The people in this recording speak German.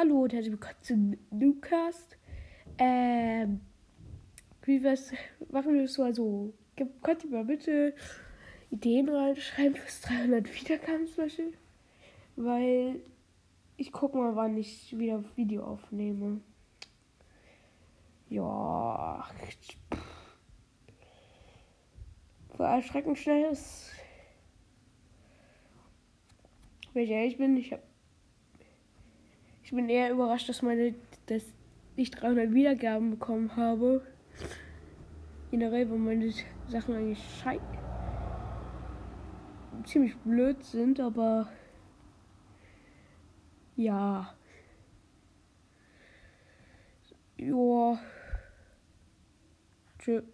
Hallo und herzlich willkommen zu Newcast. Ähm, wie wär's, machen wir es so? Könnt ihr mal bitte Ideen reinschreiben fürs 300 Wiedergaben Special? Weil ich guck mal, wann ich wieder Video aufnehme. Ja. Für erschreckend schnell ist. Wenn ich ehrlich bin, ich habe ich bin eher überrascht, dass meine, dass ich 300 Wiedergaben bekommen habe. Generell, weil meine Sachen eigentlich schei ziemlich blöd sind, aber ja. Ja. Tschüss.